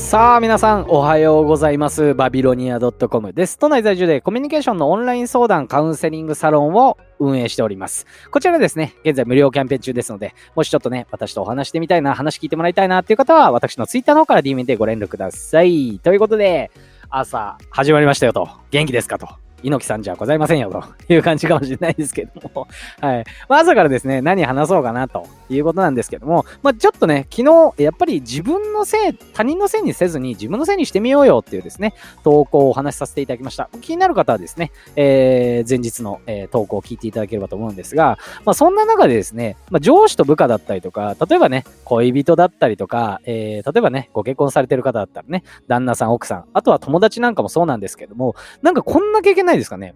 さあ皆さんおはようございます。バビロニア .com です。都内在住でコミュニケーションのオンライン相談カウンセリングサロンを運営しております。こちらですね現在無料キャンペーン中ですのでもしちょっとね私とお話してみたいな話聞いてもらいたいなっていう方は私のツイッターの方から DM でご連絡ください。ということで朝始まりましたよと。元気ですかと。猪木さんじゃございませんよ、という感じかもしれないですけども。はい。まあ、朝からですね、何話そうかな、ということなんですけども、まあ、ちょっとね、昨日、やっぱり自分のせい、他人のせいにせずに自分のせいにしてみようよっていうですね、投稿をお話しさせていただきました。気になる方はですね、えー、前日の、えー、投稿を聞いていただければと思うんですが、まあ、そんな中でですね、まあ、上司と部下だったりとか、例えばね、恋人だったりとか、えー、例えばね、ご結婚されてる方だったらね、旦那さん、奥さん、あとは友達なんかもそうなんですけども、なんかこんな経験ないですかね。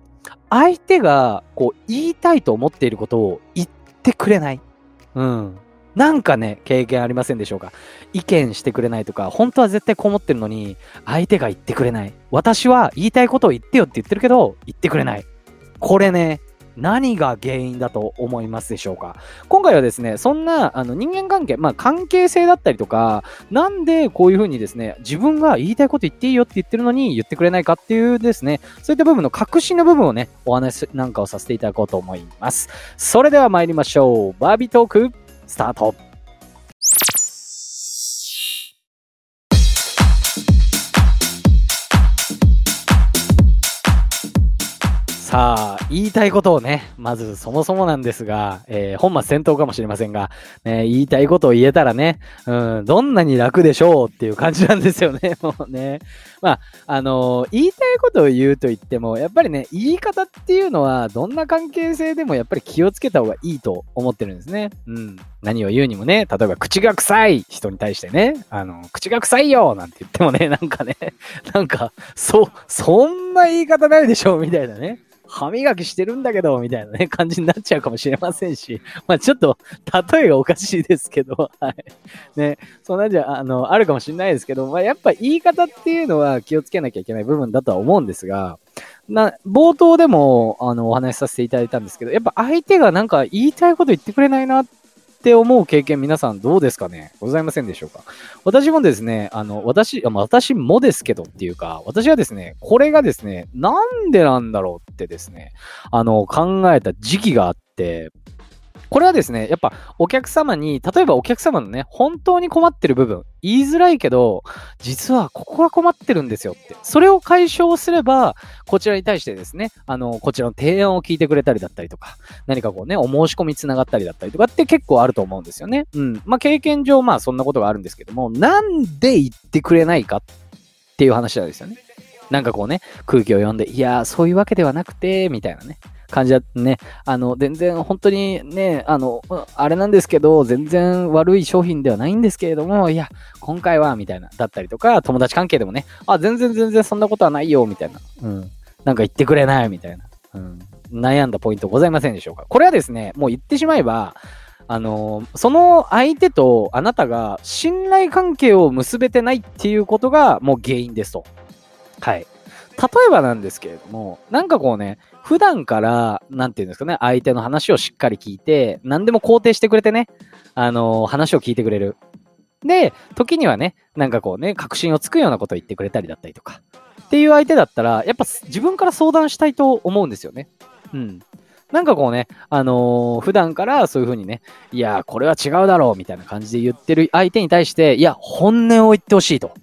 相手がこう言いたいと思っていることを言ってくれない。うん。なんかね、経験ありませんでしょうか意見してくれないとか、本当は絶対こう思ってるのに、相手が言ってくれない。私は言いたいことを言ってよって言ってるけど、言ってくれない。これね、何が原因だと思いますでしょうか？今回はですね、そんなあの人間関係、まあ関係性だったりとか、なんでこういうふうにですね、自分が言いたいこと言っていいよって言ってるのに言ってくれないかっていうですね、そういった部分の確信の部分をね、お話なんかをさせていただこうと思います。それでは参りましょう。バービートーク、スタート。さあ、言いたいことをね、まずそもそもなんですが、えー、本末転倒かもしれませんが、ね、言いたいことを言えたらね、うん、どんなに楽でしょうっていう感じなんですよね、もうね。まあ、あのー、言いたいことを言うと言っても、やっぱりね、言い方っていうのは、どんな関係性でもやっぱり気をつけた方がいいと思ってるんですね。うん。何を言うにもね、例えば口が臭い人に対してね、あの、口が臭いよなんて言ってもね、なんかね、なんか、そ、そんな言い方ないでしょみたいなね。歯磨きしてるんだけど、みたいなね、感じになっちゃうかもしれませんし、まあちょっと、例えがおかしいですけど、はい。ね、そんなんじゃ、あの、あるかもしれないですけど、まあやっぱ言い方っていうのは気をつけなきゃいけない部分だとは思うんですが、な、冒頭でも、あの、お話しさせていただいたんですけど、やっぱ相手がなんか言いたいこと言ってくれないなってって思う経験皆さんどうですかね？ございませんでしょうか？私もですね、あの、私、私もですけどっていうか、私はですね、これがですね、なんでなんだろうってですね、あの、考えた時期があって、これはですね、やっぱお客様に、例えばお客様のね、本当に困ってる部分、言いづらいけど、実はここが困ってるんですよって。それを解消すれば、こちらに対してですね、あの、こちらの提案を聞いてくれたりだったりとか、何かこうね、お申し込みつながったりだったりとかって結構あると思うんですよね。うん。まあ、経験上、まあ、そんなことがあるんですけども、なんで言ってくれないかっていう話なんですよね。なんかこうね、空気を読んで、いやそういうわけではなくて、みたいなね。感じだね。あの、全然本当にね、あの、あれなんですけど、全然悪い商品ではないんですけれども、いや、今回は、みたいな、だったりとか、友達関係でもね、あ、全然全然そんなことはないよ、みたいな。うん。なんか言ってくれない、みたいな。うん。悩んだポイントございませんでしょうか。これはですね、もう言ってしまえば、あのその相手とあなたが信頼関係を結べてないっていうことがもう原因ですと。はい。例えばなんですけれども、なんかこうね、普段から、なんていうんですかね、相手の話をしっかり聞いて、何でも肯定してくれてね、あのー、話を聞いてくれる。で、時にはね、なんかこうね、確信をつくようなことを言ってくれたりだったりとか。っていう相手だったら、やっぱ自分から相談したいと思うんですよね。うん。なんかこうね、あのー、普段からそういう風にね、いや、これは違うだろう、みたいな感じで言ってる相手に対して、いや、本音を言ってほしいと。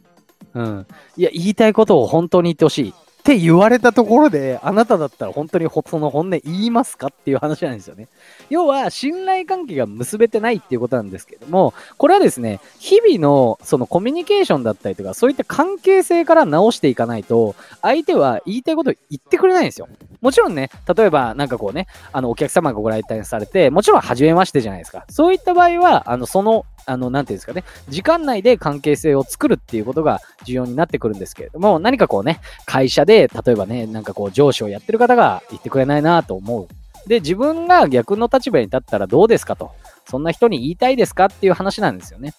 うん。いや、言いたいことを本当に言ってほしいって言われたところで、あなただったら本当にその本音言いますかっていう話なんですよね。要は、信頼関係が結べてないっていうことなんですけども、これはですね、日々のそのコミュニケーションだったりとか、そういった関係性から直していかないと、相手は言いたいことを言ってくれないんですよ。もちろんね、例えばなんかこうね、あの、お客様がご来店されて、もちろん初めましてじゃないですか。そういった場合は、あの、そのあの、なていうんですかね、時間内で関係性を作るっていうことが重要になってくるんですけれども、何かこうね、会社で、例えばね、なんかこう上司をやってる方が言ってくれないなと思う。で、自分が逆の立場に立ったらどうですかと。そんな人に言いたいですかっていう話なんですよね。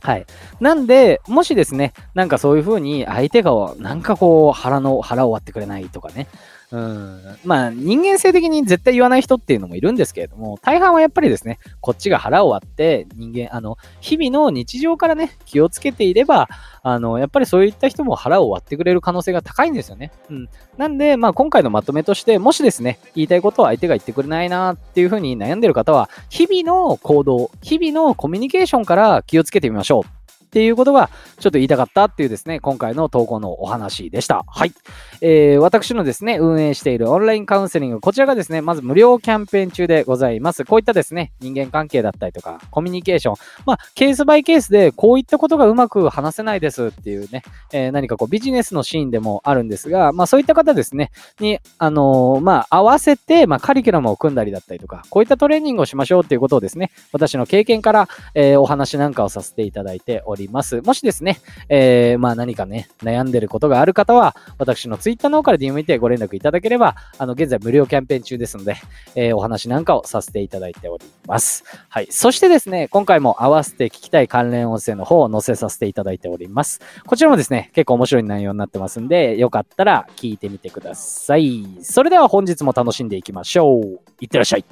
はい。なんで、もしですね、なんかそういう風に相手がなんかこう腹の、腹を割ってくれないとかね、うん。まあ、人間性的に絶対言わない人っていうのもいるんですけれども、大半はやっぱりですね、こっちが腹を割って、人間、あの、日々の日常からね、気をつけていれば、あの、やっぱりそういった人も腹を割ってくれる可能性が高いんですよね。うん。なんで、まあ、今回のまとめとして、もしですね、言いたいことを相手が言ってくれないなっていうふうに悩んでる方は、日々の行動、日々のコミュニケーションから気をつけてみましょう。っていうことがちょっと言いたかったっていうですね、今回の投稿のお話でした。はい。えー、私のですね、運営しているオンラインカウンセリング、こちらがですね、まず無料キャンペーン中でございます。こういったですね、人間関係だったりとか、コミュニケーション、まあ、ケースバイケースでこういったことがうまく話せないですっていうね、えー、何かこうビジネスのシーンでもあるんですが、まあそういった方ですね、に、あのー、まあ合わせて、まあカリキュラムを組んだりだったりとか、こういったトレーニングをしましょうっていうことをですね、私の経験から、えー、お話なんかをさせていただいております。りますもしですね、えー、まあ何かね、悩んでることがある方は、私のツイッターの方から DM てご連絡いただければ、あの、現在無料キャンペーン中ですので、えー、お話なんかをさせていただいております。はい。そしてですね、今回も合わせて聞きたい関連音声の方を載せさせていただいております。こちらもですね、結構面白い内容になってますんで、よかったら聞いてみてください。それでは本日も楽しんでいきましょう。いってらっしゃい。